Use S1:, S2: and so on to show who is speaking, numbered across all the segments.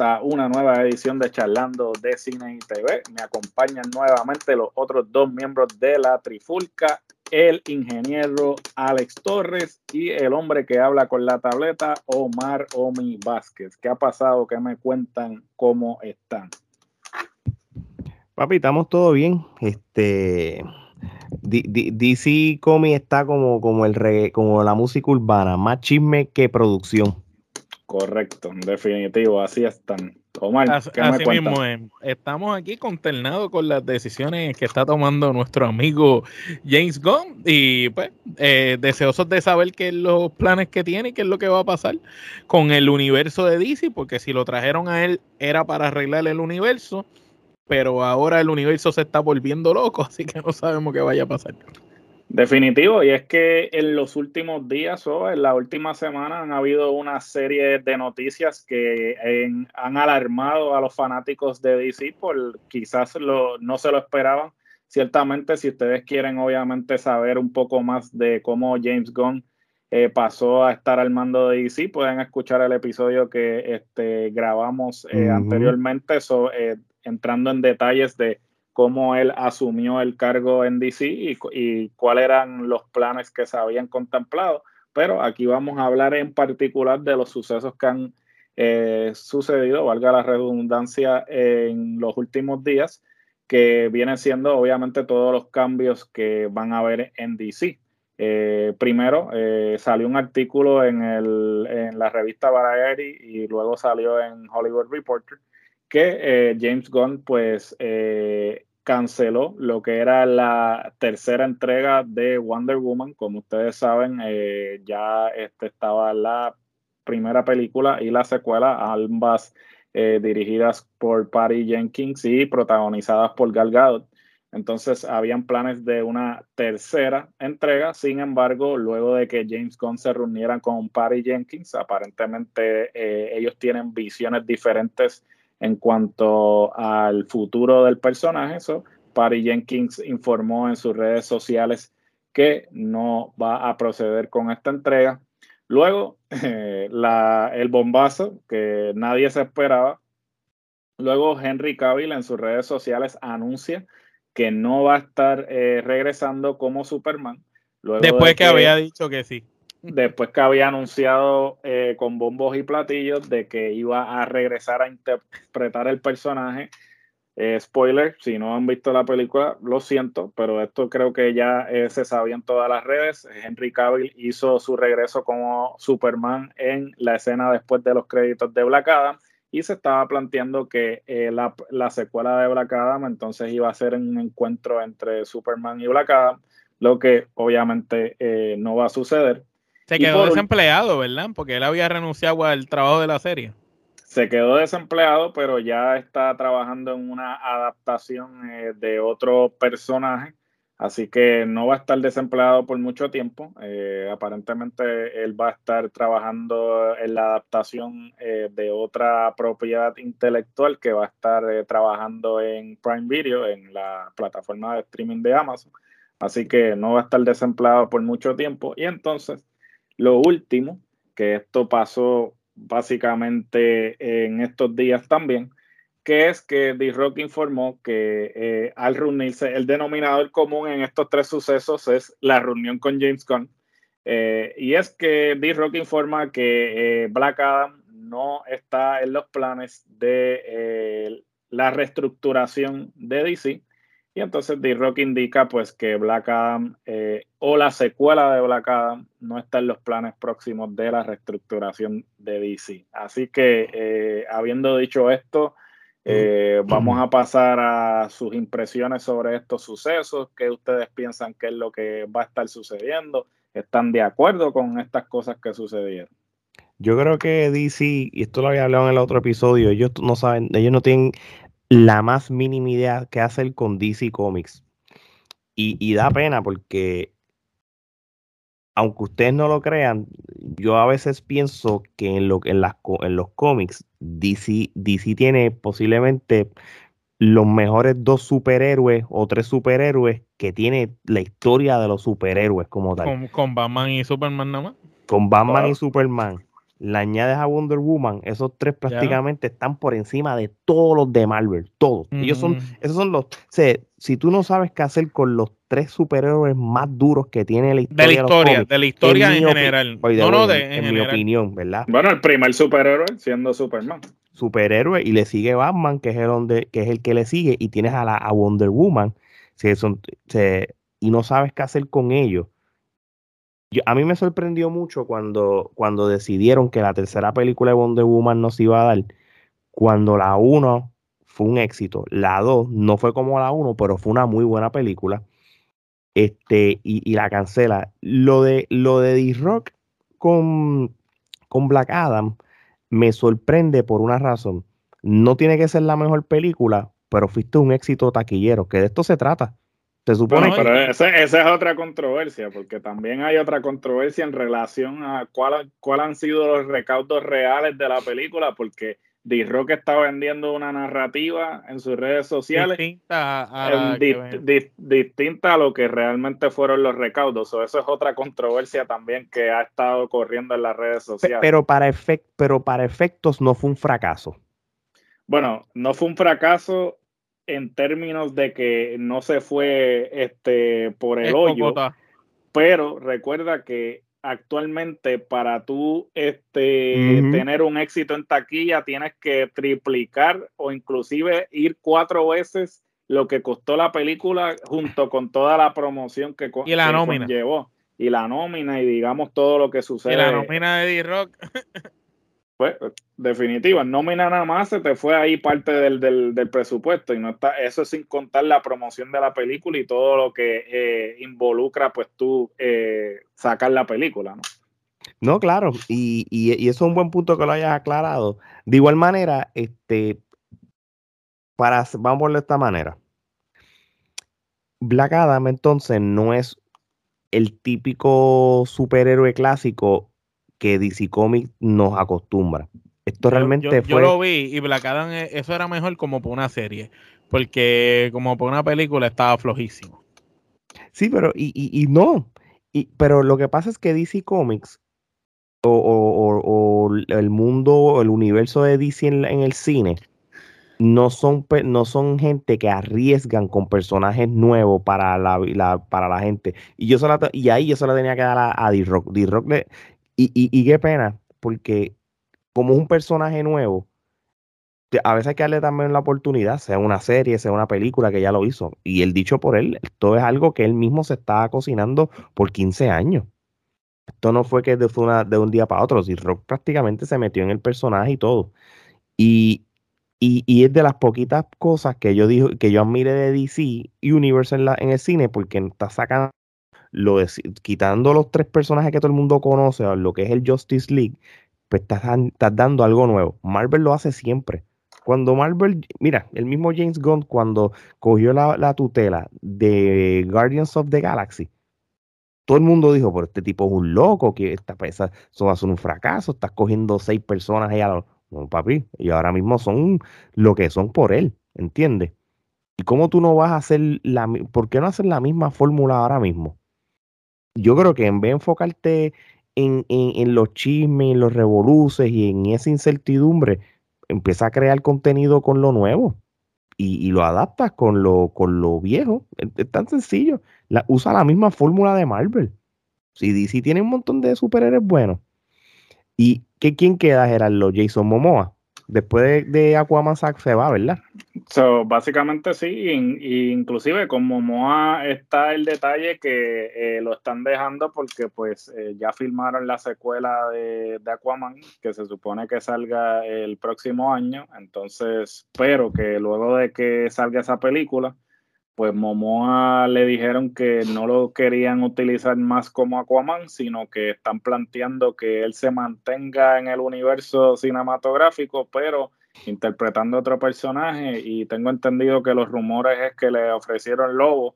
S1: A una nueva edición de Charlando de Cine y TV. Me acompañan nuevamente los otros dos miembros de la Trifulca, el ingeniero Alex Torres y el hombre que habla con la tableta, Omar Omi Vázquez. ¿Qué ha pasado? ¿Qué me cuentan? ¿Cómo están?
S2: Papi, estamos todo bien. Este DC Comics está como, como el regga- como la música urbana, más chisme que producción.
S1: Correcto, en definitivo, así están. Omar, ¿qué me
S3: así
S1: cuentan?
S3: mismo es. Estamos aquí consternados con las decisiones que está tomando nuestro amigo James Gunn y pues eh, deseosos de saber qué es los planes que tiene y qué es lo que va a pasar con el universo de DC, porque si lo trajeron a él era para arreglar el universo, pero ahora el universo se está volviendo loco, así que no sabemos qué vaya a pasar.
S1: Definitivo, y es que en los últimos días o en la última semana han habido una serie de noticias que en- han alarmado a los fanáticos de DC por quizás lo, no se lo esperaban. Ciertamente, si ustedes quieren obviamente saber un poco más de cómo James Gunn eh, pasó a estar al mando de DC, pueden escuchar el episodio que este, grabamos eh, anteriormente, so, eh, entrando en detalles de cómo él asumió el cargo en DC y, y cuáles eran los planes que se habían contemplado. Pero aquí vamos a hablar en particular de los sucesos que han eh, sucedido, valga la redundancia, en los últimos días, que vienen siendo obviamente todos los cambios que van a haber en DC. Eh, primero eh, salió un artículo en, el, en la revista Variety y luego salió en Hollywood Reporter que eh, James Gunn pues eh, canceló lo que era la tercera entrega de Wonder Woman. Como ustedes saben, eh, ya este, estaba la primera película y la secuela, ambas eh, dirigidas por Patty Jenkins y protagonizadas por Gal Gadot. Entonces habían planes de una tercera entrega, sin embargo, luego de que James Gunn se reunieran con Patty Jenkins, aparentemente eh, ellos tienen visiones diferentes en cuanto al futuro del personaje. So, Patty Jenkins informó en sus redes sociales que no va a proceder con esta entrega. Luego, eh, la, el bombazo que nadie se esperaba. Luego, Henry Cavill en sus redes sociales anuncia que no va a estar eh, regresando como Superman. Luego
S3: Después
S1: de
S3: que había dicho que sí.
S1: Después que había anunciado eh, con bombos y platillos de que iba a regresar a interpretar el personaje. Eh, spoiler, si no han visto la película, lo siento, pero esto creo que ya eh, se sabía en todas las redes. Henry Cavill hizo su regreso como Superman en la escena después de los créditos de Black Adam y se estaba planteando que eh, la, la secuela de Black Adam entonces iba a ser un encuentro entre Superman y Black Adam, lo que obviamente no va a suceder.
S3: Se quedó
S1: por-
S3: desempleado, ¿verdad? Porque él había renunciado al trabajo de la serie.
S1: se quedó desempleado, pero ya está trabajando en una adaptación eh, de otro personaje, así que no va a estar desempleado por mucho tiempo. Eh, aparentemente él va a estar trabajando en la adaptación eh, de otra propiedad intelectual que va a estar eh, trabajando en Prime Video, en la plataforma de streaming de Amazon. Así que no va a estar desempleado por mucho tiempo. Y entonces, lo último, que esto pasó básicamente en estos días también, que es que D-Rock informó que eh, al reunirse, el denominador común en estos tres sucesos es la reunión con James Gunn. Eh, y es que D-Rock informa que eh, Black Adam no está en los planes de eh, la reestructuración de DC. Y entonces D-Rock indica pues que Black Adam eh, o la secuela de Black Adam no está en los planes próximos de la reestructuración de DC. Así que eh, habiendo dicho esto, eh, vamos a pasar a sus impresiones sobre estos sucesos, qué ustedes piensan que es lo que va a estar sucediendo, están de acuerdo con estas cosas que sucedieron.
S2: Yo creo que DC, y esto lo había hablado en el otro episodio, ellos no saben, ellos no tienen la más mínima idea qué hacer con DC Comics. Y, y da pena porque, aunque ustedes no lo crean, yo a veces pienso que en, lo, en, las, en los cómics, DC, DC tiene posiblemente los mejores dos superhéroes o tres superhéroes que tiene la historia de los superhéroes como tal.
S3: Con, con Batman y Superman nada más.
S2: Con Batman y Superman. Le añades a Wonder Woman, esos tres prácticamente están por encima de todos los de Marvel, todos. Ellos son, esos son los, o si tú no sabes qué hacer con los tres superhéroes más duros que tiene la historia.
S3: De la historia, de la historia en, general.
S2: no, no, de, en, mi opinión, ¿verdad?
S1: Bueno, el primer superhéroe siendo Superman.
S2: Superhéroe y le sigue Batman, que es el, donde, que es el que le sigue, y tienes a, la, a Wonder Woman, si son, y no sabes qué hacer con ellos a mí me sorprendió mucho cuando, cuando decidieron que la tercera película de Wonder Woman nos iba a dar, cuando la 1 fue un éxito, la 2 no fue como la 1, pero fue una muy buena película, este, y, la cancela. Lo de, lo de D-Rock con, con Black Adam me sorprende por una razón. No tiene que ser la mejor película, pero fuiste un éxito taquillero, que de esto se trata. Se supone
S1: pero esa, es otra controversia, porque también hay otra controversia en relación a cuáles cuál han sido los recaudos reales de la película, porque D-Rock está vendiendo una narrativa en sus redes sociales distinta a, distinta a lo que realmente fueron los recaudos. O eso es otra controversia también que ha estado corriendo en las redes sociales.
S2: Pero para, pero para efectos no fue un fracaso.
S1: Bueno, no fue un fracaso en términos de que no se fue este por el hoyo. Pero recuerda que actualmente para tú este, tener un éxito en taquilla tienes que triplicar o inclusive ir cuatro veces lo que costó la película junto con toda la promoción que,
S3: y la nómina.
S1: llevó y la nómina y digamos todo lo que sucede. Y
S3: la nómina de D-Rock.
S1: pues definitiva, nómina nada más se te fue ahí parte del, del, presupuesto y no está, eso sin contar la promoción de la película y todo lo que eh, involucra pues tú eh, sacar la película, ¿no?
S2: No, claro, y, y, eso es un buen punto que lo hayas aclarado. De igual manera, este, para, vamos a verlo de esta manera. Black Adam entonces no es el típico superhéroe clásico que DC Comics nos acostumbra. Esto realmente
S3: yo,
S2: fue.
S3: Yo lo vi y Black Adam, eh, eso era mejor como por una serie, porque como por una película estaba flojísimo.
S2: Sí, pero y, y, no. Y, pero lo que pasa es que DC Comics o, o, o el mundo, el universo de DC en, el cine, no son, no son gente que arriesgan con personajes nuevos para la, para la gente. Y yo solo, y ahí yo solo tenía que dar a, a D-Rock. D-Rock y, y, qué pena, porque como es un personaje nuevo, a veces hay que darle también la oportunidad, sea una serie, sea una película que ya lo hizo. Y el dicho por él, esto es algo que él mismo se estaba cocinando por 15 años. Esto no fue que de, una, de un día para otro, si Rock prácticamente se metió en el personaje y todo. Y, y, y, es de las poquitas cosas que yo digo, que yo admire de DC Universe en, la, en el cine, porque está sacando lo quitando los tres personajes que todo el mundo conoce, lo que es el Justice League, pues estás, dando algo nuevo. Marvel lo hace siempre. Cuando Marvel, mira, el mismo James Gunn cuando cogió la, tutela de Guardians of the Galaxy, todo el mundo dijo, pero este tipo es un loco, que esta pesa, eso va a ser un fracaso, estás cogiendo seis personas y a no, papi, y ahora mismo son lo que son por él, ¿entiendes? ¿Y cómo tú no vas a hacer la, por qué no hacer la misma fórmula ahora mismo? Yo creo que en vez de enfocarte en, los chismes, en los revoluces y en esa incertidumbre, empieza a crear contenido con lo nuevo y, lo adaptas con lo, con lo viejo. Es, tan sencillo. Usa la misma fórmula de Marvel. Si DC tiene un montón de superhéroes buenos. ¿Y qué, quién queda, Gerardo? Jason Momoa después de, Aquaman se va, ¿verdad?
S1: So, básicamente sí, y, inclusive con Momoa está el detalle que eh, lo están dejando porque pues eh, ya filmaron la secuela de, Aquaman que se supone que salga el próximo año, entonces pero que luego de que salga esa película pues Momoa le dijeron que no lo querían utilizar más como Aquaman, sino que están planteando que él se mantenga en el universo cinematográfico, pero interpretando otro personaje. Y tengo entendido que los rumores es que le ofrecieron Lobo,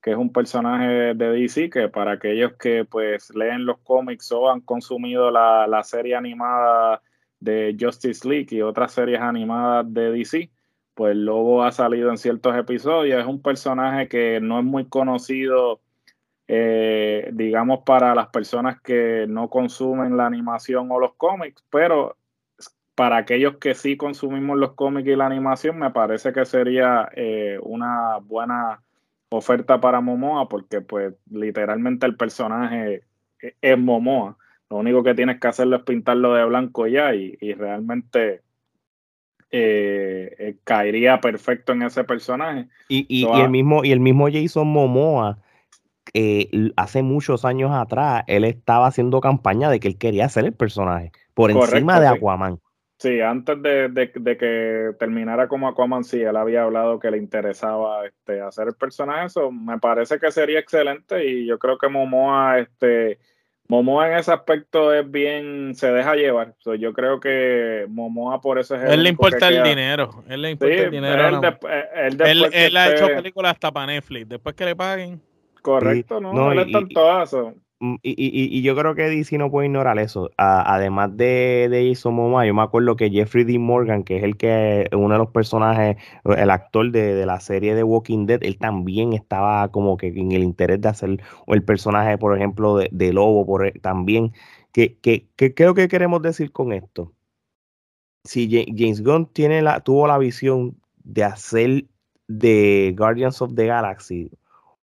S1: que es un personaje de DC, que para aquellos que pues leen los cómics o han consumido la, la serie animada de Justice League y otras series animadas de DC, pues Lobo ha salido en ciertos episodios, es un personaje que no es muy conocido, eh, digamos, para las personas que no consumen la animación o los cómics, pero para aquellos que sí consumimos los cómics y la animación, me parece que sería eh, una buena oferta para Momoa, porque pues literalmente el personaje es Momoa. Lo único que tienes que hacerlo es pintarlo de blanco ya y realmente eh, eh, caería perfecto en ese personaje.
S2: Y, el mismo, y el mismo Jason Momoa, eh, hace muchos años atrás, él estaba haciendo campaña de que él quería ser el personaje, por encima de Aquaman.
S1: Sí, antes de, que terminara como Aquaman, sí, él había hablado que le interesaba este, hacer el personaje. Eso me parece que sería excelente y yo creo que Momoa este, Momoa en ese aspecto es bien, se deja llevar. yo creo que Momoa por eso es
S3: el. Él le importa el dinero. Él le importa el dinero. Él, él, ha hecho películas hasta para Netflix. Después que le paguen.
S1: Correcto, ¿no? él está en todo eso.
S2: Mm, y, y, y, yo creo que DC no puede ignorar eso. además de, de Jason yo me acuerdo que Jeffrey D. Morgan, que es el que uno de los personajes, el actor de, la serie de Walking Dead, él también estaba como que en el interés de hacer el personaje, por ejemplo, de, Lobo, por, e, también. ¿Qué que, que, que queremos decir con esto? Si James Gunn tiene la, tuvo la visión de hacer de Guardians of the Galaxy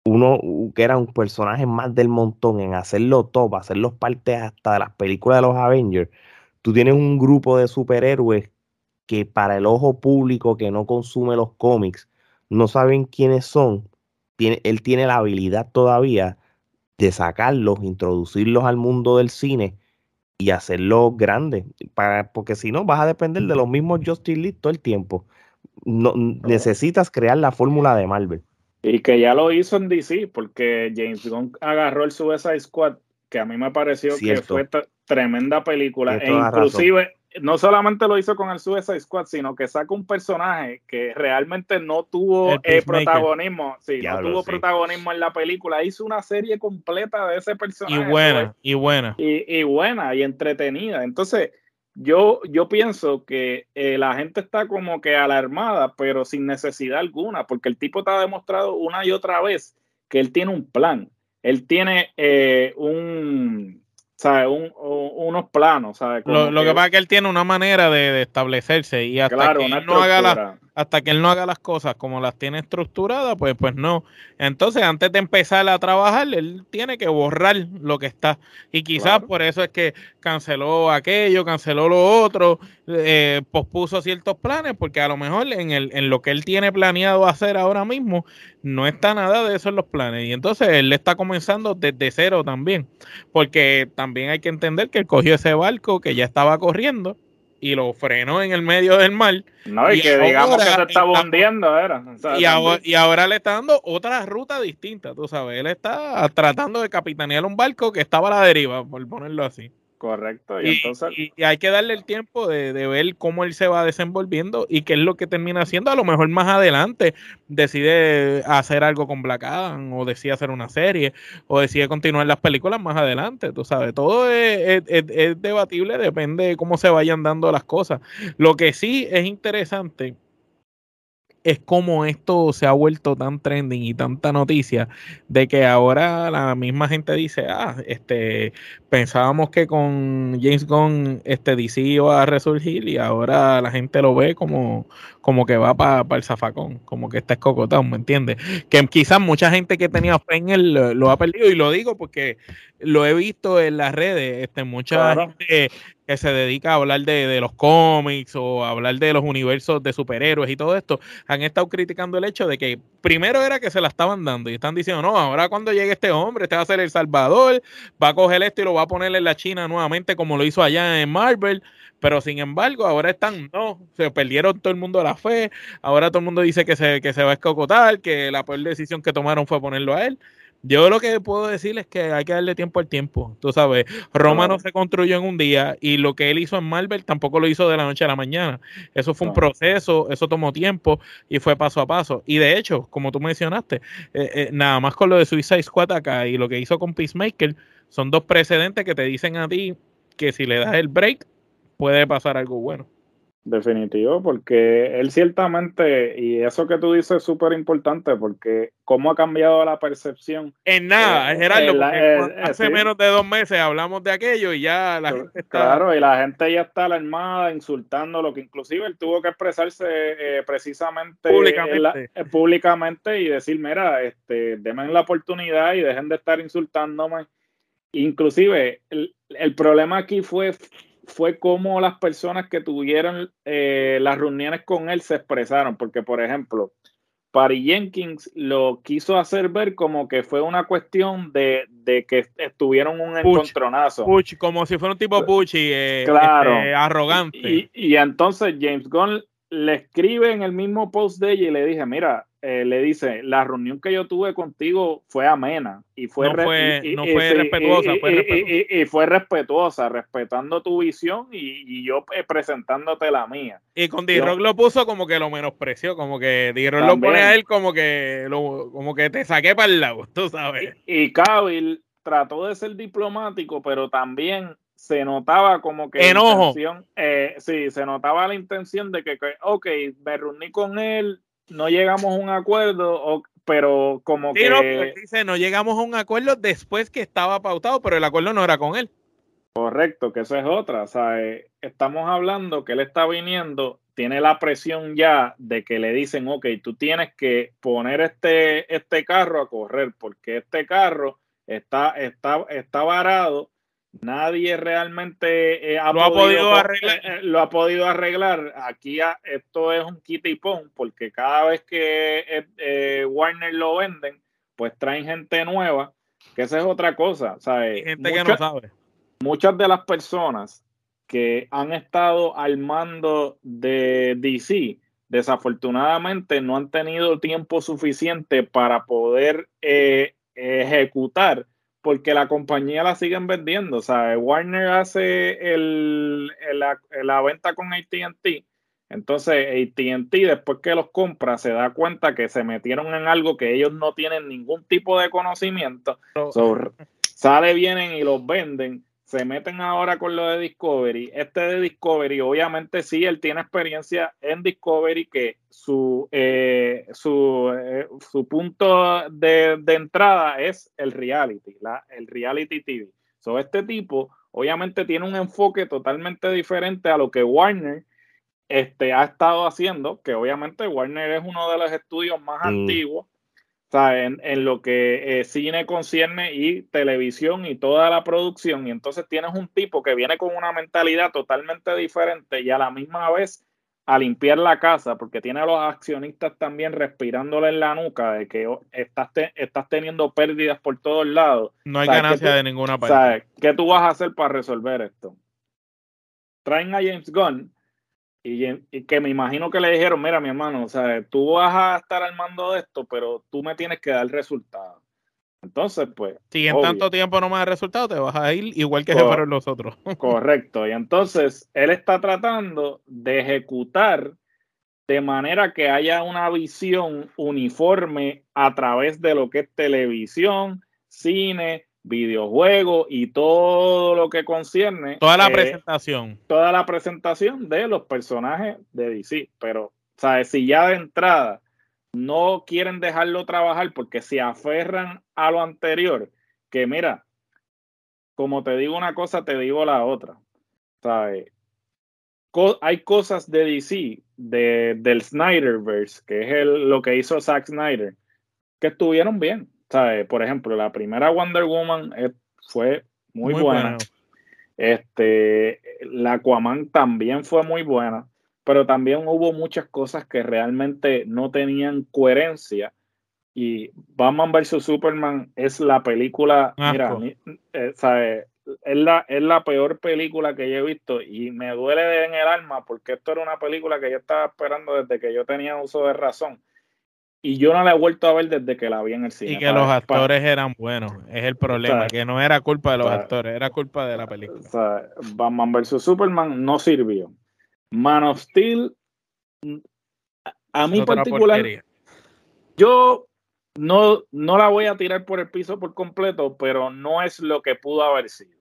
S2: uno que era un personaje más del montón en hacerlo top, hacerlos parte hasta de las películas de los Avengers, tú tienes un grupo de superhéroes que para el ojo público que no consume los cómics no saben quiénes son, tiene, él tiene la habilidad todavía de sacarlos, introducirlos al mundo del cine y hacerlos grandes, para, porque si no vas a depender de los mismos Justice League todo el tiempo. No, necesitas crear la fórmula de Marvel.
S1: Y que ya lo hizo en DC, porque James Gunn agarró el Suicide Squad, que a mí me pareció que fue tremenda película. E inclusive, no solamente lo hizo con el Suicide Squad, sino que saca un personaje que realmente no tuvo el protagonismo. Sí, no tuvo protagonismo en la película. Hizo una serie completa de ese personaje.
S3: Y buena, y buena.
S1: Y, y buena, y entretenida. Entonces, yo, yo pienso que eh, la gente está como que alarmada, pero sin necesidad alguna, porque el tipo te ha demostrado una y otra vez que él tiene un plan. Él tiene eh, un, ¿sabe? Un, unos planos.
S3: Lo, que, pasa es que él tiene una manera de, establecerse y hasta que él no haga la, hasta que él no haga las cosas como las tiene estructuradas, pues, pues no. Entonces, antes de empezar a trabajar, él tiene que borrar lo que está. Y quizás por eso es que canceló aquello, canceló lo otro, eh, pospuso ciertos planes, porque a lo mejor en, el, en lo que él tiene planeado hacer ahora mismo, no está nada de eso en los planes. Y entonces él está comenzando desde cero también, porque también hay que entender que él cogió ese barco que ya estaba corriendo y lo frenó en el medio del mar.
S1: No, y, que digamos que se está hundiendo, era.
S3: y, ahora, y, ahora, le está dando otra ruta distinta, tú sabes. Él está tratando de capitanear un barco que estaba a la deriva, por ponerlo así.
S1: Correcto. Y, entonces...
S3: y, hay que darle el tiempo de, ver cómo él se va desenvolviendo y qué es lo que termina haciendo. A lo mejor más adelante decide hacer algo con Black Adam o decide hacer una serie o decide continuar las películas más adelante. Tú sabes, todo es, es debatible, depende de cómo se vayan dando las cosas. Lo que sí es interesante es como esto se ha vuelto tan trending y tanta noticia de que ahora la misma gente dice, ah, este, pensábamos que con James Gunn este DC iba a resurgir y ahora la gente lo ve como, como que va para el zafacón, como que está escocotado, ¿me entiendes? Que quizás mucha gente que tenía fe en él lo, ha perdido y lo digo porque lo he visto en las redes, este, mucha gente que se dedica a hablar de, los cómics o a hablar de los universos de superhéroes y todo esto, han estado criticando el hecho de que primero era que se la estaban dando y están diciendo, no, ahora cuando llegue este hombre, este va a ser el Salvador, va a coger esto y lo va a poner en la China nuevamente como lo hizo allá en Marvel, pero sin embargo ahora están, no, se perdieron todo el mundo la fe, ahora todo el mundo dice que se, que se va a escocotar, que la peor decisión que tomaron fue ponerlo a él. Yo lo que puedo decir es que hay que darle tiempo al tiempo. Tú sabes, Roma no se construyó en un día y lo que él hizo en Marvel tampoco lo hizo de la noche a la mañana. Eso fue un proceso, eso tomó tiempo y fue paso a paso. Y de hecho, como tú mencionaste, eh, eh, nada más con lo de Suicide Squad acá y lo que hizo con Peacemaker, son dos precedentes que te dicen a ti que si le das el break, puede pasar algo bueno.
S1: Definitivo, porque él ciertamente, y eso que tú dices es súper importante, porque cómo ha cambiado la percepción.
S3: En nada, eh, Gerardo, eh, hace menos de dos meses hablamos de aquello y ya la gente está...
S1: Claro, y la gente ya está alarmada, insultando, lo que inclusive él tuvo que expresarse eh, precisamente
S3: públicamente.
S1: públicamente y decir, mira, este, denme la oportunidad y dejen de estar insultándome. Inclusive, el, el problema aquí fue fue como las personas que tuvieron eh, las reuniones con él se expresaron, porque por ejemplo, Patty Jenkins lo quiso hacer ver como que fue una cuestión de, que estuvieron un encontronazo.
S3: como si fuera un tipo Pucci, eh, claro. Este, arrogante.
S1: Y, y, entonces James Gunn le escribe en el mismo post de ella y le dije, mira, eh, le dice, la reunión que yo tuve contigo fue amena y fue,
S3: no fue, no fue respetuosa,
S1: y, fue respetuosa, respetando tu visión y, yo eh, presentándote la mía.
S3: Y con D-Rock lo puso como que lo menospreció, como que D-Rock lo pone a él como que, lo, como que te saqué para el lado, tú sabes.
S1: Y, Cavill trató de ser diplomático, pero también se notaba como que
S3: enojo.
S1: Eh, sí, se notaba la intención de que, que, ok, me reuní con él, no llegamos a un acuerdo, pero como que...
S3: No, dice, no llegamos a un acuerdo después que estaba pautado, pero el acuerdo no era con él.
S1: Correcto, que eso es otra. O sea, eh, estamos hablando que él está viniendo, tiene la presión ya de que le dicen, ok, tú tienes que poner este, este carro a correr, porque este carro está, está, está varado Nadie realmente
S3: eh, lo, ha podido arreglar.
S1: Eh, lo ha podido arreglar. Aquí esto es un quita y pon, porque cada vez que eh, Warner lo venden, pues traen gente nueva, que esa es otra cosa.
S3: gente que no sabe.
S1: Muchas de las personas que han estado al mando de DC, desafortunadamente no han tenido tiempo suficiente para poder ejecutar porque la compañía la siguen vendiendo. O sea, Warner hace el, la, venta con ATT. Entonces, ATT, después que los compra, se da cuenta que se metieron en algo que ellos no tienen ningún tipo de conocimiento. sale, vienen y los venden se meten ahora con lo de Discovery. Este de Discovery, obviamente sí, él tiene experiencia en Discovery, que su, eh, su, eh, su punto de, entrada es el reality, la, el reality TV. So, este tipo, obviamente, tiene un enfoque totalmente diferente a lo que Warner este, ha estado haciendo, que obviamente Warner es uno de los estudios más mm. antiguos o sea, en, lo que eh, cine concierne y televisión y toda la producción. Y entonces tienes un tipo que viene con una mentalidad totalmente diferente y a la misma vez a limpiar la casa, porque tiene a los accionistas también respirándole en la nuca de que oh, estás, estás teniendo pérdidas por todos lados.
S3: No hay ganancia de ninguna parte.
S1: ¿Qué tú vas a hacer para resolver esto? Traen a James Gunn y, que me imagino que le dijeron, mira mi hermano, o sea, tú vas a estar al mando de esto, pero tú me tienes que dar el resultado. Entonces, pues...
S3: Si en tanto tiempo no me da resultado, te vas a ir igual que se fueron los otros.
S1: correcto. Y entonces, él está tratando de ejecutar de manera que haya una visión uniforme a través de lo que es televisión, cine, videojuegos y todo lo que concierne.
S3: Toda la presentación.
S1: Toda la presentación de los personajes de DC. Pero, ¿sabes? Si ya de entrada no quieren dejarlo trabajar porque se aferran a lo anterior, que mira, como te digo una cosa, te digo la otra. ¿Sabes? hay cosas de DC, de, del Snyderverse, que es lo que hizo Zack Snyder, que estuvieron bien. Por ejemplo, la primera Wonder Woman fue muy, buena. Este, la Aquaman también fue muy buena, pero también hubo muchas cosas que realmente no tenían coherencia. Y Batman vs. Superman es la película, mira, eh, Es, la, es la peor película que yo he visto y me duele en el alma porque esto era una película que yo estaba esperando desde que yo tenía uso de razón y yo no la he vuelto a ver desde que la vi en el cine.
S3: Y que los actores eran buenos, es el problema, que no era culpa de los actores, era culpa de la película.
S1: Batman vs. Superman no sirvió. Man of Steel, a mí particular, yo no, no la voy a tirar por el piso por completo, pero no es lo que pudo haber sido.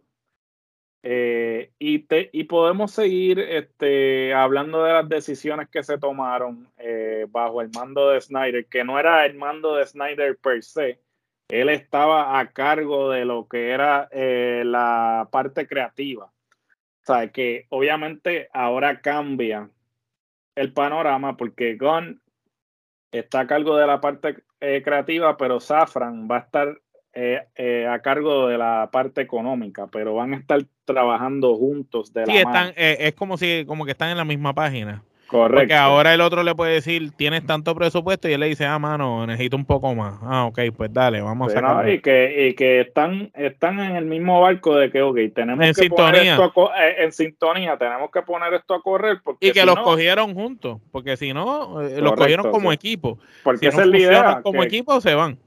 S1: Eh, y, te, y podemos seguir este, hablando de las decisiones que se tomaron eh, bajo el mando de Snyder, que no era el mando de Snyder per se, él estaba a cargo de lo que era eh, la parte creativa. O sea, que obviamente ahora cambia el panorama porque Gunn está a cargo de la parte creativa, pero Safran va a estar eh, eh, a cargo de la parte económica, pero van a estar trabajando juntos de
S3: sí,
S1: la
S3: están, eh, es como si como que están en la misma página.
S1: Correcto. Porque
S3: ahora el otro le puede decir, tienes tanto presupuesto y él le dice, ah, mano, necesito un poco más. Ah, ok, pues dale, vamos a
S1: hacer. y que, y que están, están en el mismo barco de que, ok, tenemos en que sintonía. poner esto en sintonía, tenemos que poner esto a correr. Porque
S3: y que los cogieron juntos, porque si no, los cogieron como equipo.
S1: Porque si es la idea.
S3: Como equipo se van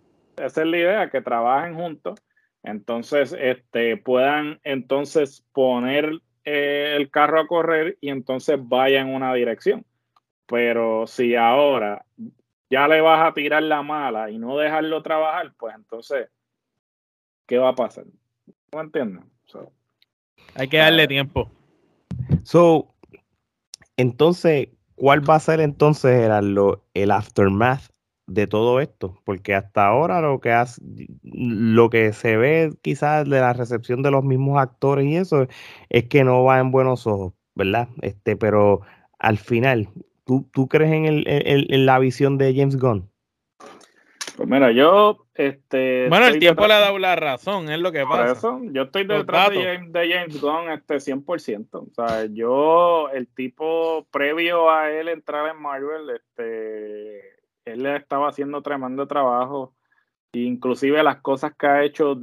S1: esa es la idea, que trabajen juntos, entonces este, puedan entonces poner eh, el carro a correr y entonces vaya en una dirección. Pero si ahora ya le vas a tirar la mala y no dejarlo trabajar, pues entonces, ¿qué va a pasar? ¿No entienden?
S3: Hay que darle tiempo.
S2: So, entonces, ¿cuál va a ser entonces el, el aftermath de todo esto, porque hasta ahora lo que hace, lo que se ve quizás de la recepción de los mismos actores y eso es que no va en buenos ojos, ¿verdad? Este, pero al final, ¿tú, tú crees en, el, en, la visión de James Gunn?
S1: Pues mira, yo este
S3: Bueno, el tiempo le ha dado la razón, es lo que pasa.
S1: Eso, yo estoy detrás de James, de James, Gunn este 100%. O sea, yo el tipo previo a él entrar en Marvel este él estaba haciendo tremendo trabajo. Inclusive las cosas que ha hecho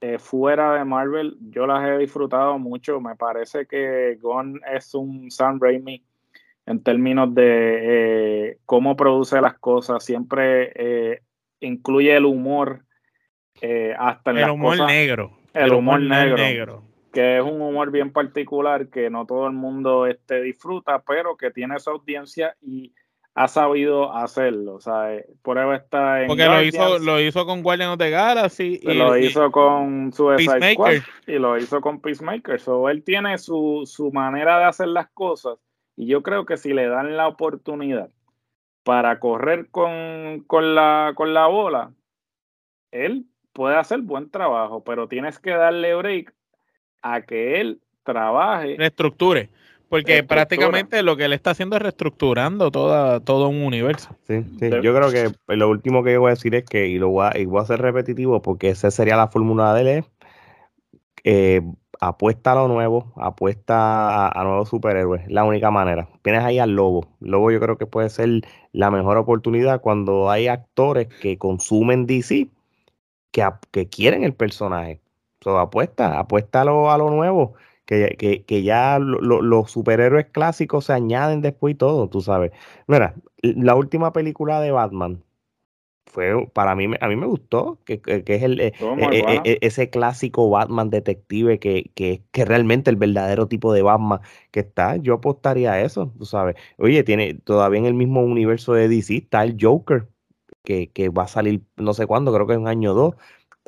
S1: eh, fuera de Marvel, yo las he disfrutado mucho. Me parece que Gon es un Sam Raimi en términos de eh, cómo produce las cosas. Siempre eh, incluye el humor hasta en
S3: el humor negro.
S1: El, humor, negro, Que es un humor bien particular que no todo el mundo este, disfruta, pero que tiene su audiencia y ha sabido hacerlo. O sea, eh, prueba está en.
S3: Porque lo hizo, lo hizo con Guardians of the Galaxy.
S1: Y, lo hizo con su Squad y lo hizo con Peacemaker. So, él tiene su, su manera de hacer las cosas. Y yo creo que si le dan la oportunidad para correr con, con, la, con la bola, él puede hacer buen trabajo, pero tienes que darle break a que él trabaje.
S3: Reestructure. Porque prácticamente lo que él está haciendo es reestructurando toda, todo un universo.
S2: Sí, sí. Yo creo que lo último que yo voy a decir es que, y lo voy a, y voy a hacer repetitivo, porque esa sería la fórmula de él, eh, apuesta a lo nuevo, apuesta a, nuevos superhéroes, la única manera. Tienes ahí al Lobo. Lobo yo creo que puede ser la mejor oportunidad cuando hay actores que consumen DC, que, que quieren el personaje. So, apuesta, apuesta a lo, a lo nuevo que, ya los superhéroes clásicos se añaden después y todo, tú sabes. Mira, la última película de Batman fue, para mí, a mí me gustó, que, es el, eh, eh, eh, ese clásico Batman detective que, que, que realmente el verdadero tipo de Batman que está, yo apostaría a eso, tú sabes. Oye, tiene todavía en el mismo universo de DC está el Joker, que, va a salir no sé cuándo, creo que en un año o dos.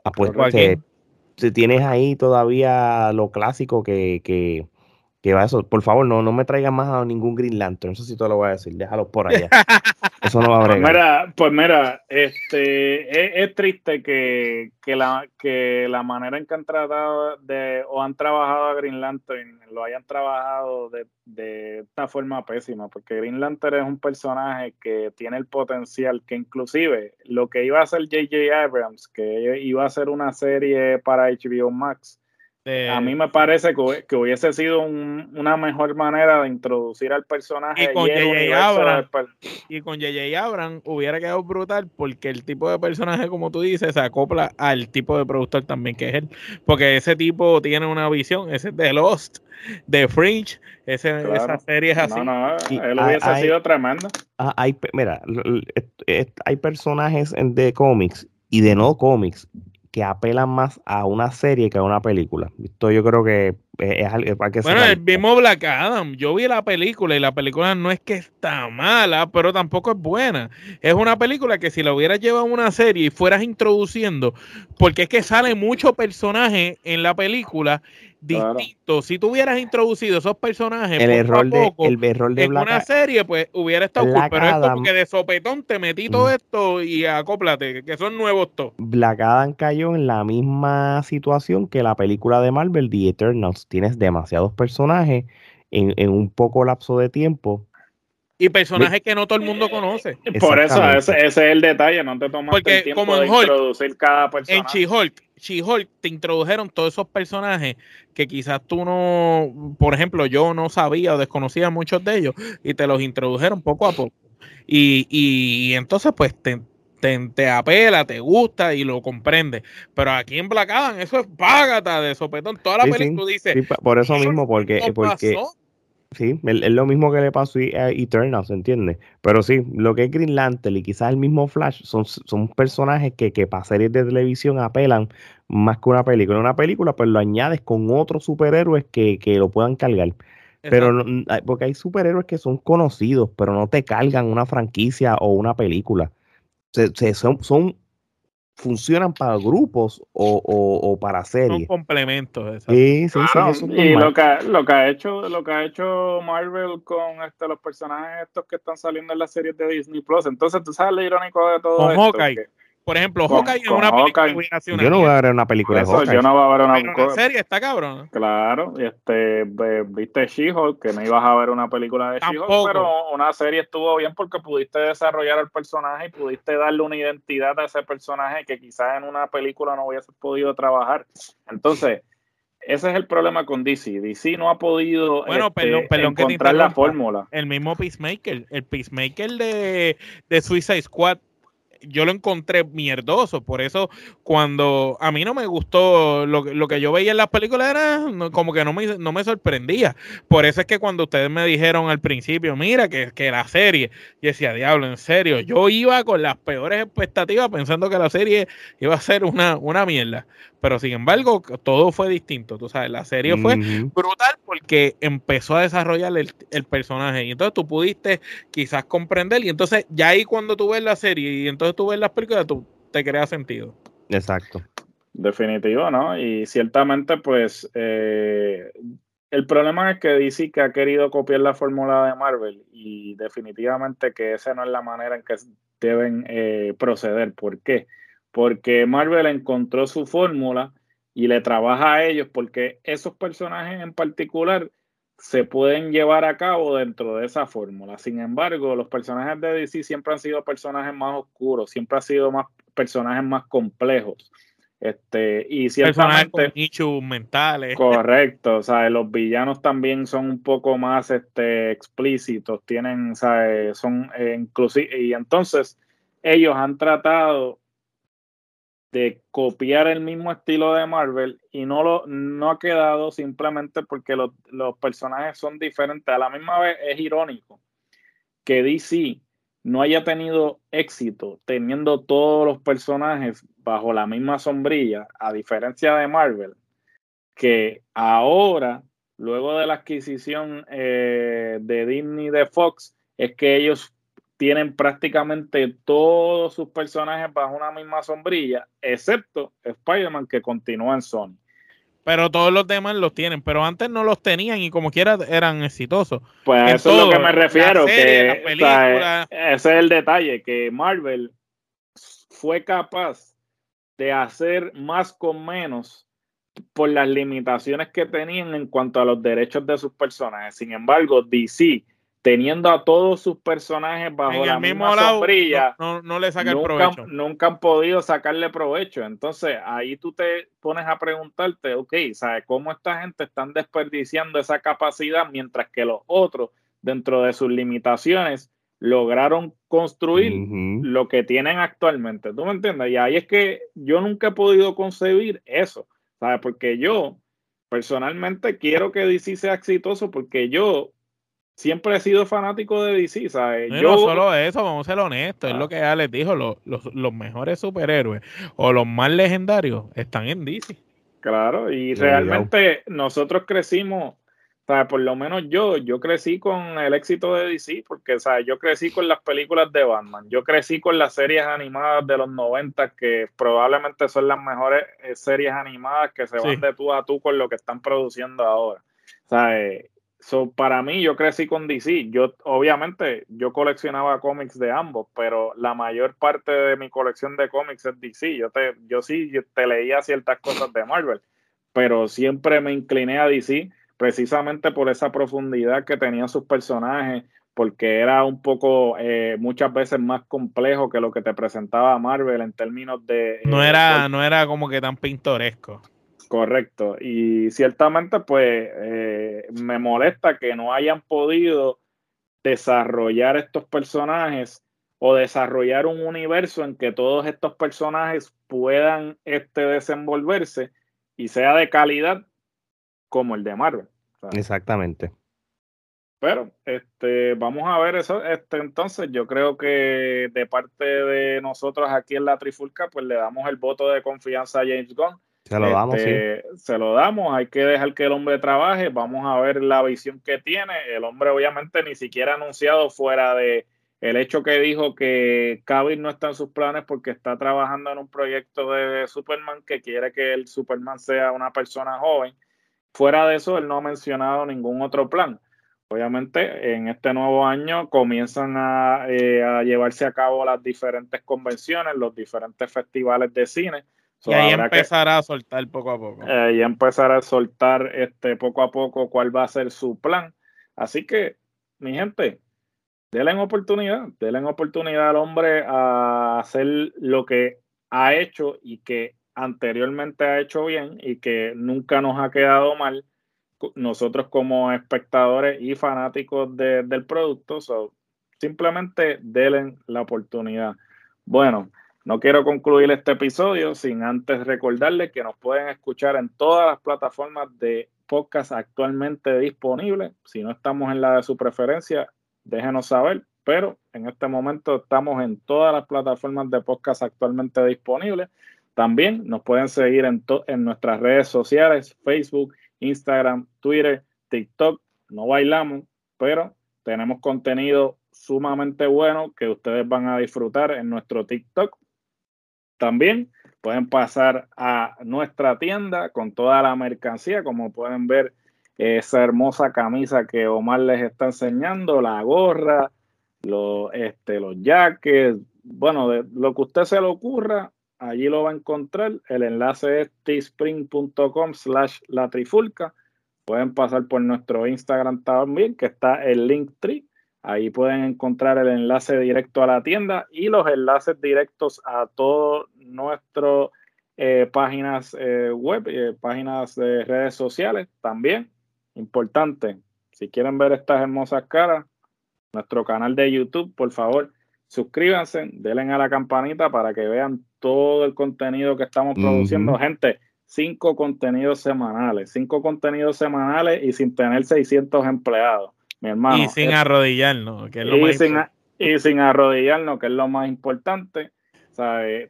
S2: Apuesto que tienes ahí todavía lo clásico que, que, que va eso. Por favor, no, no me traigas más a ningún Green Lantern. Eso sí te lo voy a decir. Déjalo por allá. Eso no va a
S1: pues bregar. Pues mira, pues mira este, es, triste que, que, la, que la manera en que han tratado de, o han trabajado a Green Lantern lo hayan trabajado de, de esta forma pésima, porque Green Lantern es un personaje que tiene el potencial que inclusive lo que iba a hacer J.J. Abrams, que iba a ser una serie para HBO Max, a mí me parece que, hubiese sido una mejor manera de introducir al personaje.
S3: Y con J.J. Abrams. Abrams hubiera quedado brutal porque el tipo de personaje, como tú dices, se acopla al tipo de productor también que es él. Porque ese tipo tiene una visión, ese es de Lost, de Fringe, ese, esa serie es así.
S1: No, no, él hubiese sido tremendo.
S2: Ah, hay, mira, hay personajes de cómics y de no cómics que apelan más a una serie que a una película. Esto yo creo que es, algo
S3: que Bueno, el mismo Black Adam, yo vi la película y la película no es que está mala, pero tampoco es buena. Es una película que si la hubieras llevado a una serie y fueras introduciendo, porque es que sale mucho personaje en la película distinto. Si tú hubieras introducido esos personajes
S2: el error de, el error de
S3: en una serie, pues hubiera estado cool, pero es como que de sopetón te metí todo mm. esto y acóplate, que son nuevos todos.
S2: Black Adam cayó en la misma situación que la película de Marvel, The Eternals. Tienes demasiados personajes en, en un poco lapso de tiempo
S3: y personajes que no todo el mundo conoce.
S1: Por eso, ese, es el detalle, no te tomas el tiempo como de introducir cada personaje.
S3: En She-Hulk, She-Hulk te introdujeron todos esos personajes que quizás tú no, por ejemplo, yo no sabía o desconocía muchos de ellos y te los introdujeron poco a poco. Y, y, entonces pues te, te, apela, te gusta y lo comprende. Pero aquí en Black Adam, eso es págata de sopetón. Toda la película dice.
S2: por eso mismo, porque, porque Sí, es lo mismo que le pasó a Eternal, ¿se entiende? Pero sí, lo que es Green Lantern y quizás el mismo Flash son, son personajes que, que para series de televisión apelan más que una película. Una película, pues lo añades con otros superhéroes que, que lo puedan cargar. Pero porque hay superhéroes que son conocidos, pero no te cargan una franquicia o una película. Se, son, son funcionan para grupos o, o, para series. Son
S3: complementos.
S2: Sí, sí,
S1: sí. y lo que, lo que ha hecho, lo que ha hecho Marvel con este, los personajes estos que están saliendo en las series de Disney Plus. Entonces, tú sabes lo irónico de todo esto.
S3: Por ejemplo, Hawkeye en una película
S2: Yo no voy a ver una película de Hawkeye.
S1: Yo no voy a ver
S3: una, serie, está cabrón.
S1: Claro, este, viste She-Hulk, que no ibas a ver una película de She-Hulk, pero una serie estuvo bien porque pudiste desarrollar el personaje y pudiste darle una identidad a ese personaje que quizás en una película no hubiese podido trabajar. Entonces, ese es el problema con DC. DC no ha podido
S3: bueno, este,
S1: encontrar la fórmula.
S3: El mismo Peacemaker, el Peacemaker de, de Suicide Squad yo lo encontré mierdoso. Por eso, cuando a mí no me gustó lo, lo que yo veía en las películas, era como que no me, no me sorprendía. Por eso es que cuando ustedes me dijeron al principio, mira, que, que la serie, yo decía, diablo, en serio, yo iba con las peores expectativas pensando que la serie iba a ser una, una mierda. Pero sin embargo, todo fue distinto. Tú sabes, la serie fue brutal porque empezó a desarrollar el, el, personaje. Y entonces tú pudiste quizás comprender. Y entonces, ya ahí cuando tú ves la serie y entonces tú ves las películas, tú te crea sentido.
S2: Exacto.
S1: Definitivo, ¿no? Y ciertamente, pues, eh, el problema es que DC que ha querido copiar la fórmula de Marvel y definitivamente que esa no es la manera en que deben eh, proceder. ¿Por qué? porque Marvel encontró su fórmula y le trabaja a ellos porque esos personajes en particular se pueden llevar a cabo dentro de esa fórmula. Sin embargo, los personajes de DC siempre han sido personajes más oscuros, siempre han sido más personajes más complejos. Este, y ciertamente
S3: con mentales.
S1: Correcto, o sea, los villanos también son un poco más este, explícitos, tienen, o son eh, inclusive, y entonces ellos han tratado de copiar el mismo estilo de Marvel y no lo no ha quedado simplemente porque los, personajes son diferentes. A la misma vez es irónico que DC no haya tenido éxito teniendo todos los personajes bajo la misma sombrilla, a diferencia de Marvel, que ahora, luego de la adquisición eh, de Disney de Fox, es que ellos tienen prácticamente todos sus personajes bajo una misma sombrilla, excepto Spider-Man que continúa en Sony.
S3: Pero todos los demás los tienen, pero antes no los tenían y como quiera eran exitosos.
S1: Pues a eso es lo que me refiero, que ese es el detalle, que Marvel fue capaz de hacer más con menos por las limitaciones que tenían en cuanto a los derechos de sus personajes. Sin embargo, DC teniendo a todos sus personajes bajo la misma sombrilla,
S3: no, le saca
S1: nunca,
S3: provecho.
S1: Nunca han podido sacarle provecho. Entonces, ahí tú te pones a preguntarte, ok, ¿sabes cómo esta gente están desperdiciando esa capacidad mientras que los otros, dentro de sus limitaciones, lograron construir lo que tienen actualmente? ¿Tú me entiendes? Y ahí es que yo nunca he podido concebir eso, ¿sabes? Porque yo, personalmente, quiero que DC sea exitoso porque yo siempre he sido fanático de DC, ¿sabes?
S3: No, Yo, solo eso, vamos a ser honestos, es lo que ya les dijo, los, los, mejores superhéroes o los más legendarios están en DC.
S1: Claro, y realmente nosotros crecimos, ¿sabes? Por lo menos yo, yo crecí con el éxito de DC, porque, ¿sabes? Yo crecí con las películas de Batman, yo crecí con las series animadas de los 90, que probablemente son las mejores eh, series animadas que se van de tú a tú con lo que están produciendo ahora. ¿Sabes? So, para mí, yo crecí con DC. Yo, obviamente, yo coleccionaba cómics de ambos, pero la mayor parte de mi colección de cómics es DC. Yo, te, yo sí te leía ciertas cosas de Marvel, pero siempre me incliné a DC precisamente por esa profundidad que tenían sus personajes, porque era un poco, eh, muchas veces más complejo que lo que te presentaba Marvel en términos de...
S3: no, eh, era, no era como que tan pintoresco.
S1: Correcto. Y ciertamente, pues, eh, me molesta que no hayan podido desarrollar estos personajes o desarrollar un universo en que todos estos personajes puedan este, desenvolverse y sea de calidad como el de Marvel.
S2: Exactamente.
S1: Pero este, vamos a ver eso. Este, entonces, yo creo que de parte de nosotros aquí en la Trifulca, pues le damos el voto de confianza a James Gunn
S2: se lo damos.
S1: Este, se lo damos, hay que dejar que el hombre trabaje, vamos a ver la visión que tiene. El hombre obviamente ni siquiera ha anunciado fuera de el hecho que dijo que Cavill no está en sus planes porque está trabajando en un proyecto de Superman que quiere que el Superman sea una persona joven. Fuera de eso, él no ha mencionado ningún otro plan. Obviamente, en este nuevo año comienzan a, eh, a llevarse a cabo las diferentes convenciones, los diferentes festivales de cine
S3: y ahí empezará a soltar poco a poco.
S1: Eh, y empezará a soltar este, poco a poco cuál va a ser su plan. Así que, mi gente, denle oportunidad, denle oportunidad al hombre a hacer lo que ha hecho y que anteriormente ha hecho bien y que nunca nos ha quedado mal nosotros como espectadores y fanáticos del producto. simplemente denle la oportunidad. Bueno, no quiero concluir este episodio sin antes recordarles que nos pueden escuchar en todas las plataformas de podcast actualmente disponibles. Si no estamos en la de su preferencia, déjenos saber. Pero en este momento estamos en todas las plataformas de podcast actualmente disponibles. También nos pueden seguir en, en nuestras redes sociales, Facebook, Instagram, Twitter, TikTok. No bailamos, pero tenemos contenido sumamente bueno que ustedes van a disfrutar en nuestro TikTok también pueden pasar a nuestra tienda con toda la mercancía, como pueden ver esa hermosa camisa que Omar les está enseñando, la gorra, los, este, los jackets, bueno, de lo que usted se le ocurra, allí lo va a encontrar. El enlace es teespring.com slash la trifulca. Pueden pasar por nuestro Instagram también, que está el link tree. Ahí pueden encontrar el enlace directo a la tienda y los enlaces directos a todas nuestras eh, páginas eh, web, eh, páginas de redes sociales también. Importante, si quieren ver estas hermosas caras, nuestro canal de YouTube, por favor, suscríbanse, denle a la campanita para que vean todo el contenido que estamos produciendo. Gente, cinco contenidos semanales, cinco contenidos semanales y sin tener 600 empleados mi hermano.
S3: Y sin arrodillarnos, que es lo
S1: y
S3: más
S1: sin, Y sin arrodillarnos, que es lo más importante.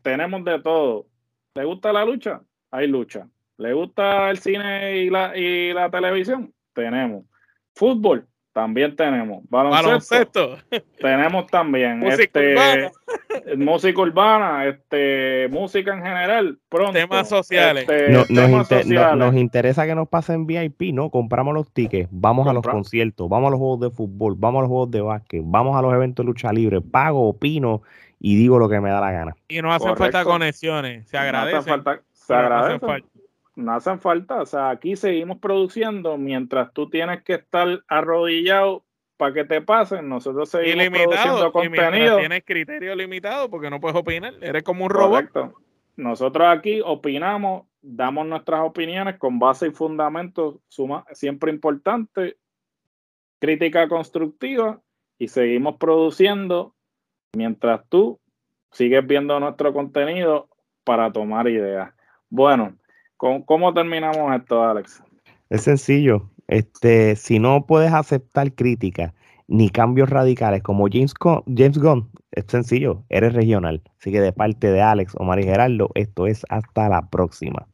S1: Tenemos de todo. ¿Le gusta la lucha? Hay lucha. ¿Le gusta el cine y la, y la televisión? Tenemos. Fútbol, también tenemos. Baloncesto. Tenemos también. Música este, urbana. música urbana, este, música en general. Pronto.
S3: Temas sociales.
S2: Este, nos, interesa que nos pasen VIP, ¿no? Compramos los tickets, vamos a los conciertos, vamos a los juegos de fútbol, vamos a los juegos de básquet, vamos a los eventos de lucha libre, pago, opino y digo lo que me da la gana.
S3: Y no hacen falta conexiones, se agradece.
S1: se agradece no hacen falta. O sea, aquí seguimos produciendo mientras tú tienes que estar arrodillado para que te pasen. Nosotros seguimos
S3: Ilimitado, contenido. tienes criterio limitado porque no puedes opinar. Eres como un robot. Correcto.
S1: Nosotros aquí opinamos, damos nuestras opiniones con base y fundamentos suma, siempre importante, crítica constructiva y seguimos produciendo mientras tú sigues viendo nuestro contenido para tomar ideas. Bueno, ¿cómo, terminamos esto, Alex?
S2: Es sencillo. Este, si no puedes aceptar crítica ni cambios radicales como James, James Gunn, es sencillo, eres regional. Así que de parte de Alex, Omar y Gerardo, esto es hasta la próxima.